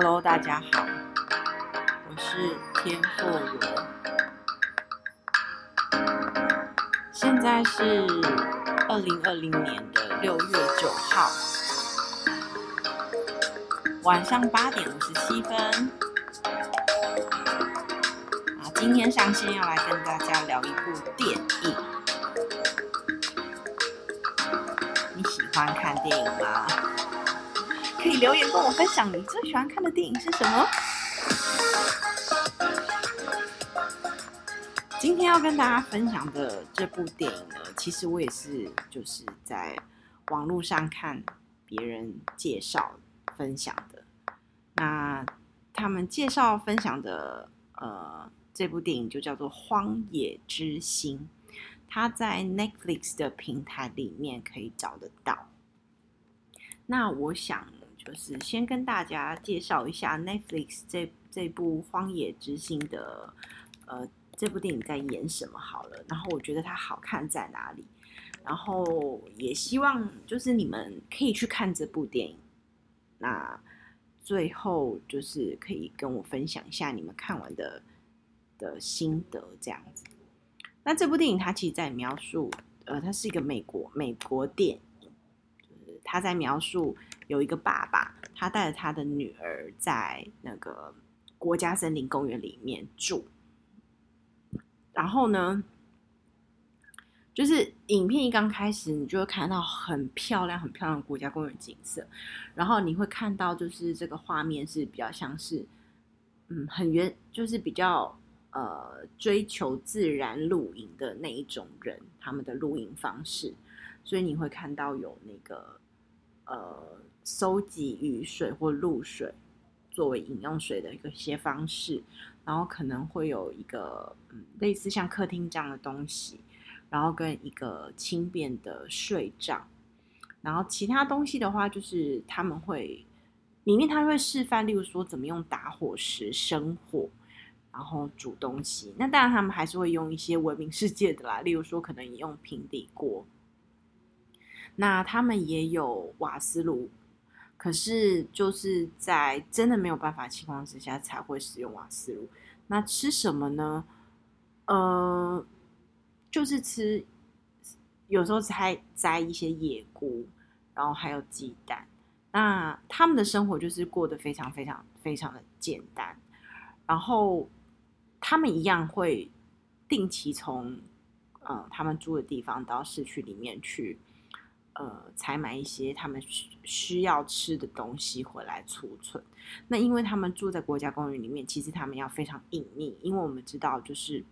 Hello，大家好，我是天妇罗，现在是二零二零年的六月九号晚上八点五十七分。啊，今天上线要来跟大家聊一部电影，你喜欢看电影吗？可以留言跟我分享你最喜欢看的电影是什么？今天要跟大家分享的这部电影呢，其实我也是就是在网络上看别人介绍分享的。那他们介绍分享的呃这部电影就叫做《荒野之心》，它在 Netflix 的平台里面可以找得到。那我想。就是先跟大家介绍一下 Netflix 这这部《荒野之心》的呃这部电影在演什么好了，然后我觉得它好看在哪里，然后也希望就是你们可以去看这部电影，那最后就是可以跟我分享一下你们看完的的心得这样子。那这部电影它其实在描述，呃，它是一个美国美国电影，就是它在描述。有一个爸爸，他带着他的女儿在那个国家森林公园里面住。然后呢，就是影片一刚开始，你就会看到很漂亮、很漂亮的国家公园景色。然后你会看到，就是这个画面是比较像是，嗯，很原，就是比较呃追求自然露营的那一种人，他们的露营方式。所以你会看到有那个呃。收集雨水或露水作为饮用水的一个些方式，然后可能会有一个嗯类似像客厅这样的东西，然后跟一个轻便的睡帐，然后其他东西的话就是他们会里面他会示范，例如说怎么用打火石生火，然后煮东西。那当然他们还是会用一些文明世界的啦，例如说可能也用平底锅，那他们也有瓦斯炉。可是就是在真的没有办法情况之下才会使用瓦斯炉。那吃什么呢？呃，就是吃，有时候才摘一些野菇，然后还有鸡蛋。那他们的生活就是过得非常非常非常的简单。然后他们一样会定期从呃他们住的地方到市区里面去。呃，采买一些他们需需要吃的东西回来储存。那因为他们住在国家公园里面，其实他们要非常隐秘，因为我们知道，就是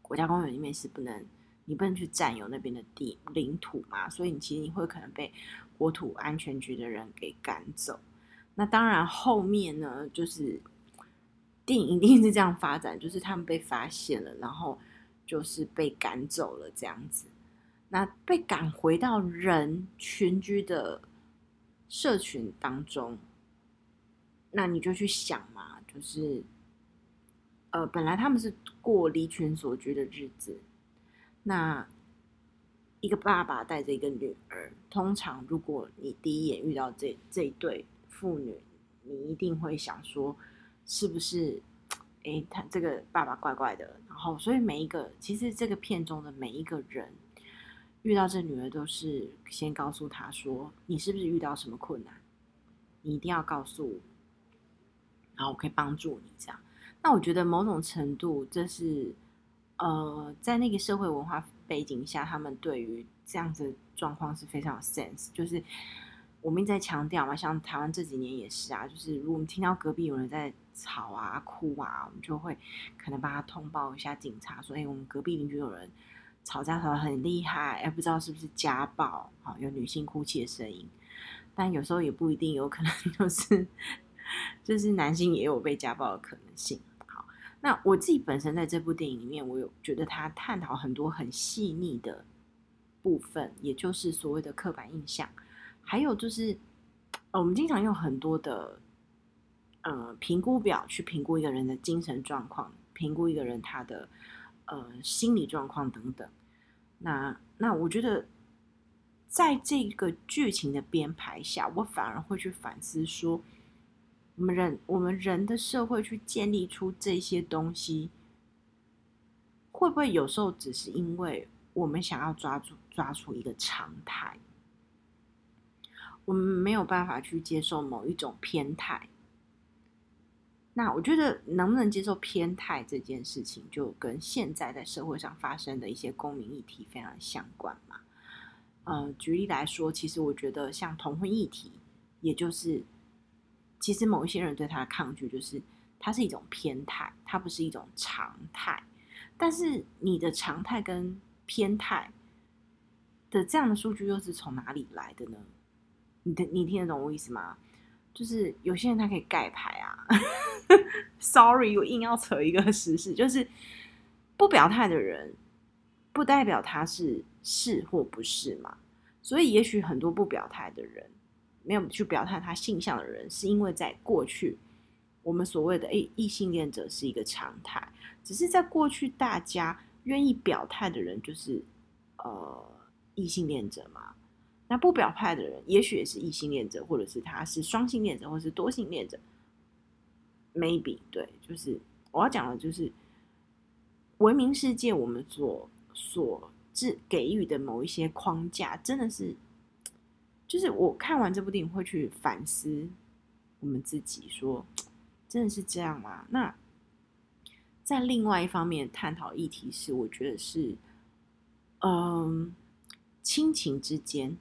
国家公园里面是不能，你不能去占有那边的地领土嘛，所以你其实你会可能被国土安全局的人给赶走。那当然后面呢，就是电影一定是这样发展，就是他们被发现了，然后就是被赶走了这样子。那被赶回到人群居的社群当中，那你就去想嘛，就是，呃，本来他们是过离群所居的日子，那一个爸爸带着一个女儿，通常如果你第一眼遇到这这一对父女，你一定会想说，是不是？诶，他这个爸爸怪怪的。然后，所以每一个其实这个片中的每一个人。遇到这女儿都是先告诉她说：“你是不是遇到什么困难？你一定要告诉我，然后我可以帮助你。”这样，那我觉得某种程度这是呃，在那个社会文化背景下，他们对于这样子状况是非常有 sense。就是我们一直在强调嘛，像台湾这几年也是啊，就是如果我们听到隔壁有人在吵啊、哭啊，我们就会可能帮他通报一下警察，所以我们隔壁邻居有人。吵架吵得很厉害，哎，不知道是不是家暴，好，有女性哭泣的声音，但有时候也不一定，有可能 就是就是男性也有被家暴的可能性。好，那我自己本身在这部电影里面，我有觉得他探讨很多很细腻的部分，也就是所谓的刻板印象，还有就是我们经常用很多的呃评估表去评估一个人的精神状况，评估一个人他的。呃，心理状况等等，那那我觉得，在这个剧情的编排下，我反而会去反思说，我们人我们人的社会去建立出这些东西，会不会有时候只是因为我们想要抓住抓出一个常态？我们没有办法去接受某一种偏态。那我觉得能不能接受偏态这件事情，就跟现在在社会上发生的一些公民议题非常相关嘛。呃，举例来说，其实我觉得像同婚议题，也就是其实某一些人对他的抗拒，就是它是一种偏态，它不是一种常态。但是你的常态跟偏态的这样的数据又是从哪里来的呢？你的你听得懂我意思吗？就是有些人他可以盖牌啊，Sorry，我硬要扯一个时事，就是不表态的人，不代表他是是或不是嘛。所以也许很多不表态的人，没有去表态他性向的人，是因为在过去我们所谓的诶异性恋者是一个常态，只是在过去大家愿意表态的人就是呃异性恋者嘛。那不表态的人，也许也是异性恋者，或者是他是双性恋者，或者是多性恋者。Maybe 对，就是我要讲的，就是文明世界我们所所致给予的某一些框架，真的是，就是我看完这部电影会去反思我们自己，说真的是这样吗？那在另外一方面探讨议题是，我觉得是，嗯，亲情之间。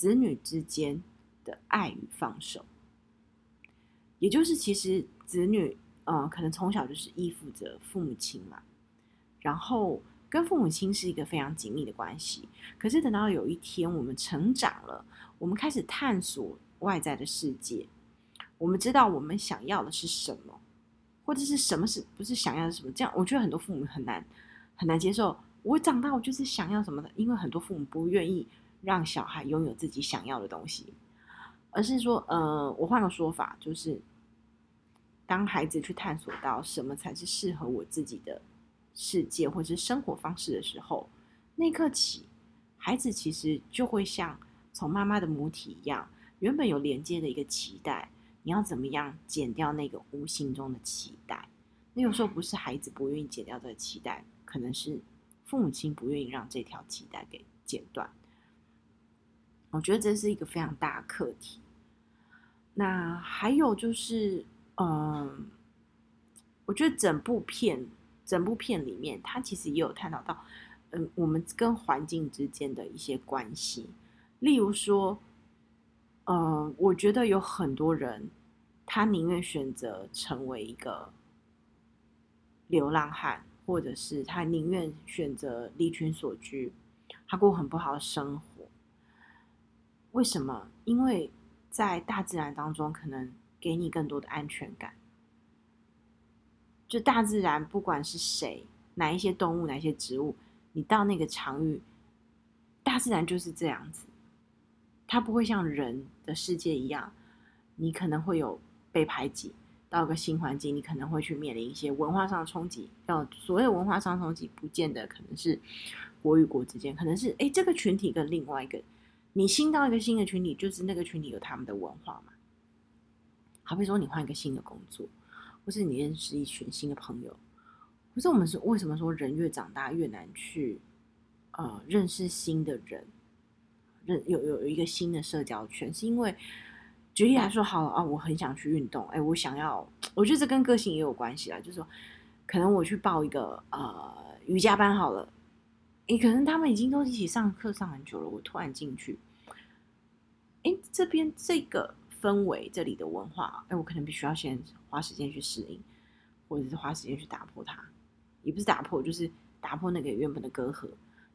子女之间的爱与放手，也就是其实子女呃，可能从小就是依附着父母亲嘛，然后跟父母亲是一个非常紧密的关系。可是等到有一天我们成长了，我们开始探索外在的世界，我们知道我们想要的是什么，或者是什么是不是想要的什么？这样我觉得很多父母很难很难接受。我长大我就是想要什么的，因为很多父母不愿意。让小孩拥有自己想要的东西，而是说，呃，我换个说法，就是当孩子去探索到什么才是适合我自己的世界或是生活方式的时候，那刻起，孩子其实就会像从妈妈的母体一样，原本有连接的一个期待，你要怎么样剪掉那个无形中的期待？那有时候不是孩子不愿意剪掉这个期待，可能是父母亲不愿意让这条脐带给剪断。我觉得这是一个非常大的课题。那还有就是，嗯，我觉得整部片，整部片里面，它其实也有探讨到，嗯，我们跟环境之间的一些关系。例如说，嗯，我觉得有很多人，他宁愿选择成为一个流浪汉，或者是他宁愿选择离群索居，他过很不好的生活。为什么？因为在大自然当中，可能给你更多的安全感。就大自然，不管是谁，哪一些动物，哪一些植物，你到那个场域，大自然就是这样子。它不会像人的世界一样，你可能会有被排挤，到个新环境，你可能会去面临一些文化上的冲击。要所谓文化上冲击，不见得可能是国与国之间，可能是哎，这个群体跟另外一个。你新到一个新的群体，就是那个群体有他们的文化嘛。好比说，你换一个新的工作，或是你认识一群新的朋友，可是我们是为什么说人越长大越难去呃认识新的人，认有有一个新的社交圈，是因为举例来说好了啊，我很想去运动，哎，我想要，我觉得这跟个性也有关系啦，就是说，可能我去报一个呃瑜伽班好了。你可能他们已经都一起上课上很久了，我突然进去，哎，这边这个氛围，这里的文化，哎，我可能必须要先花时间去适应，或者是花时间去打破它，也不是打破，就是打破那个原本的隔阂。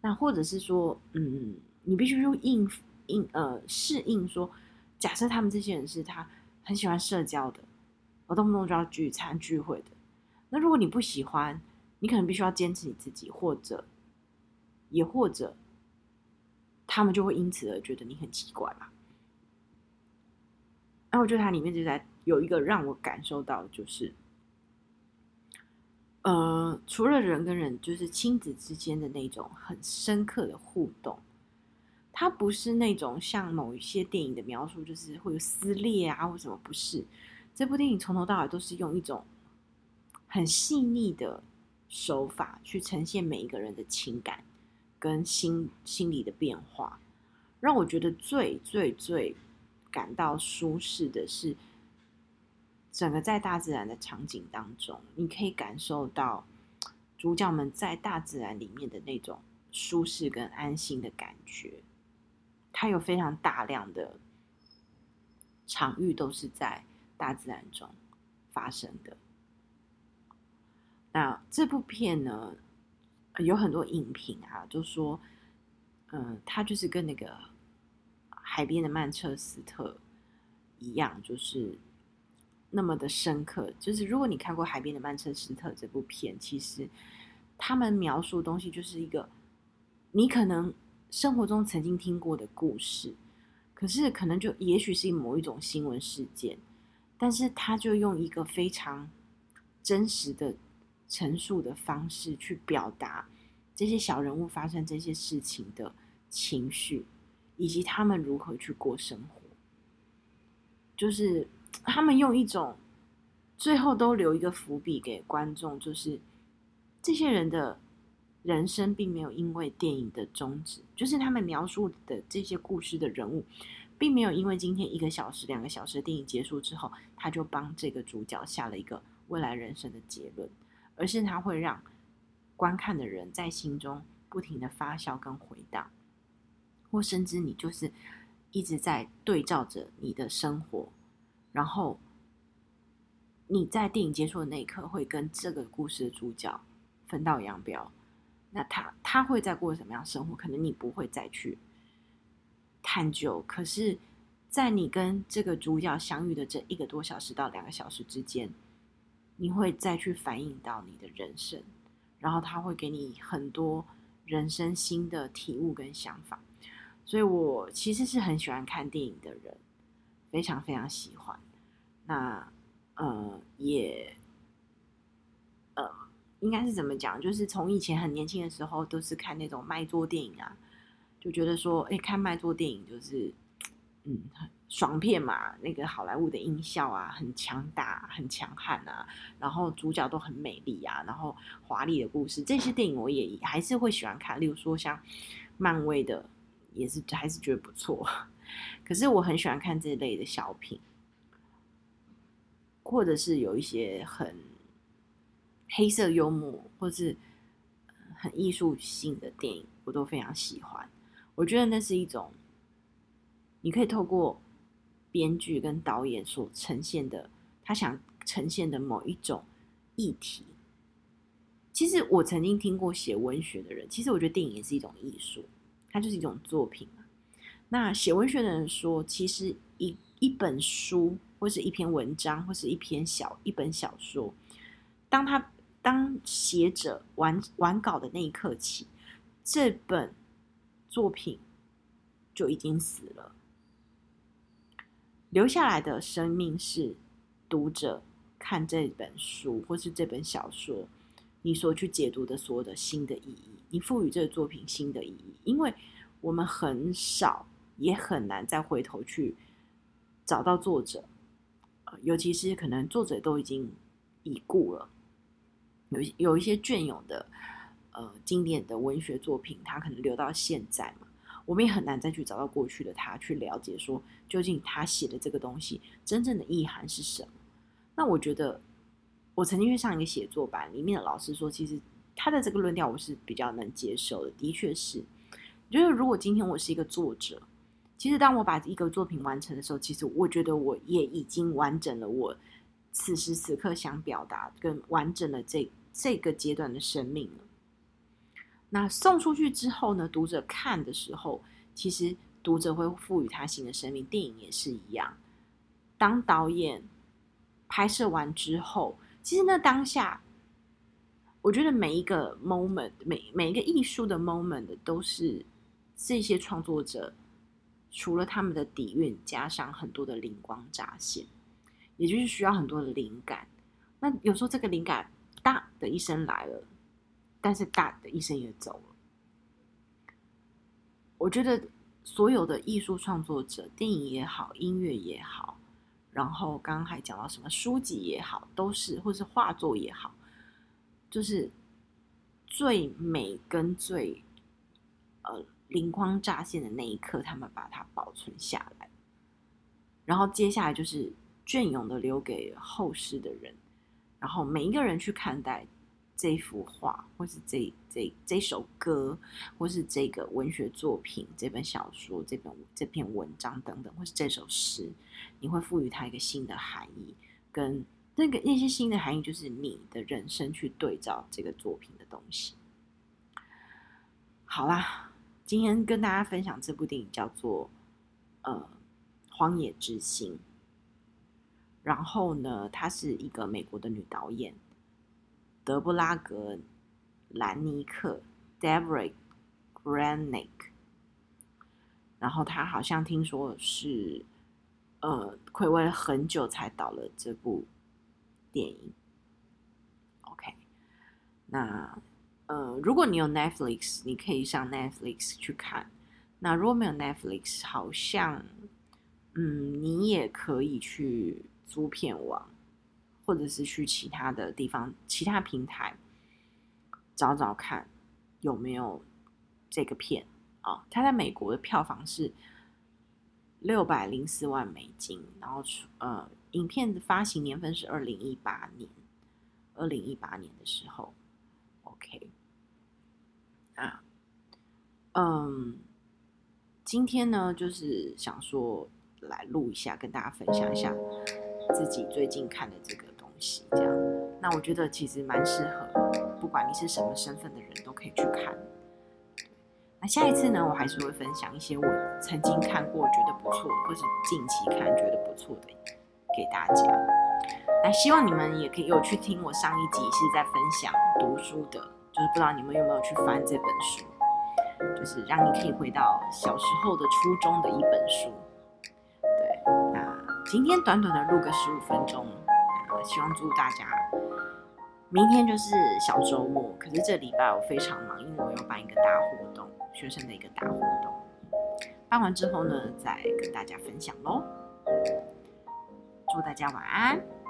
那或者是说，嗯，你必须用应应呃适应说，假设他们这些人是他很喜欢社交的，我动不动就要聚餐聚会的。那如果你不喜欢，你可能必须要坚持你自己，或者。也或者，他们就会因此而觉得你很奇怪吧。然后我觉得它里面就在有一个让我感受到，就是，呃，除了人跟人，就是亲子之间的那种很深刻的互动，它不是那种像某一些电影的描述，就是会有撕裂啊或什么，不是。这部电影从头到尾都是用一种很细腻的手法去呈现每一个人的情感跟心心理的变化，让我觉得最最最感到舒适的是，整个在大自然的场景当中，你可以感受到主角们在大自然里面的那种舒适跟安心的感觉。它有非常大量的场域都是在大自然中发生的。那这部片呢，有很多影评啊，就说，嗯、他，就是跟那个海边的曼彻斯特一样，就是那么的深刻。就是如果你看过《海边的曼彻斯特》这部片，其实他们描述的东西就是一个你可能生活中曾经听过的故事，可是可能就也许是某一种新闻事件，但是他就用一个非常真实的。陈述的方式去表达这些小人物发生这些事情的情绪，以及他们如何去过生活。就是他们用一种最后都留一个伏笔给观众，就是这些人的人生并没有因为电影的终止，就是他们描述的这些故事的人物，并没有因为今天一个小时、两个小时的电影结束之后，他就帮这个主角下了一个未来人生的结论。而是它会让观看的人在心中不停的发酵跟回荡，或甚至你就是一直在对照着你的生活，然后你在电影结束的那一刻会跟这个故事的主角分道扬镳。那他他会在过什么样生活？可能你不会再去探究。可是，在你跟这个主角相遇的这一个多小时到两个小时之间。你会再去反映到你的人生，然后他会给你很多人生新的体悟跟想法，所以我其实是很喜欢看电影的人，非常非常喜欢。那呃也呃应该是怎么讲？就是从以前很年轻的时候都是看那种卖座电影啊，就觉得说，哎，看卖座电影就是嗯。爽片嘛，那个好莱坞的音效啊，很强大，很强悍啊，然后主角都很美丽啊，然后华丽的故事，这些电影我也还是会喜欢看。例如说像漫威的，也是还是觉得不错。可是我很喜欢看这类的小品，或者是有一些很黑色幽默，或是很艺术性的电影，我都非常喜欢。我觉得那是一种，你可以透过。编剧跟导演所呈现的，他想呈现的某一种议题，其实我曾经听过写文学的人，其实我觉得电影也是一种艺术，它就是一种作品。那写文学的人说，其实一一本书，或是一篇文章，或是一篇小一本小说，当他当写者完完稿的那一刻起，这本作品就已经死了。留下来的生命是读者看这本书或是这本小说，你所去解读的所有的新的意义，你赋予这个作品新的意义，因为我们很少也很难再回头去找到作者，尤其是可能作者都已经已故了，有有一些隽永的呃经典的文学作品，它可能留到现在嘛。我们也很难再去找到过去的他，去了解说究竟他写的这个东西真正的意涵是什么。那我觉得，我曾经去上一个写作班，里面的老师说，其实他的这个论调我是比较能接受的。的确是，就是如果今天我是一个作者，其实当我把一个作品完成的时候，其实我觉得我也已经完整了我此时此刻想表达跟完整了这这个阶段的生命了。那送出去之后呢？读者看的时候，其实读者会赋予他新的生命。电影也是一样。当导演拍摄完之后，其实那当下，我觉得每一个 moment，每每一个艺术的 moment，都是这些创作者除了他们的底蕴，加上很多的灵光乍现，也就是需要很多的灵感。那有时候这个灵感，哒的一声来了。但是，大的医生也走了。我觉得所有的艺术创作者，电影也好，音乐也好，然后刚刚还讲到什么书籍也好，都是或是画作也好，就是最美跟最呃灵光乍现的那一刻，他们把它保存下来，然后接下来就是隽永的留给后世的人，然后每一个人去看待。这幅画，或是这这这首歌，或是这个文学作品、这本小说、这本这篇文章等等，或是这首诗，你会赋予它一个新的含义，跟那个那些新的含义，就是你的人生去对照这个作品的东西。好啦，今天跟大家分享这部电影叫做呃《荒野之心》，然后呢，她是一个美国的女导演。德布拉格·兰尼克 （Debra Granick），然后他好像听说是，呃，睽违了很久才导了这部电影。OK，那呃，如果你有 Netflix，你可以上 Netflix 去看。那如果没有 Netflix，好像，嗯，你也可以去租片网。或者是去其他的地方、其他平台找找看有没有这个片啊、哦？它在美国的票房是六百零四万美金，然后呃，影片的发行年份是二零一八年，二零一八年的时候，OK 啊，嗯，今天呢，就是想说来录一下，跟大家分享一下自己最近看的这个。这样，那我觉得其实蛮适合，不管你是什么身份的人都可以去看。那下一次呢，我还是会分享一些我曾经看过觉得不错，或是近期看觉得不错的给大家。那希望你们也可以有去听我上一集是在分享读书的，就是不知道你们有没有去翻这本书，就是让你可以回到小时候的初中的一本书。对，那今天短短的录个十五分钟。希望祝大家明天就是小周末，可是这礼拜我非常忙，因为我要办一个大活动，学生的一个大活动。办完之后呢，再跟大家分享喽。祝大家晚安。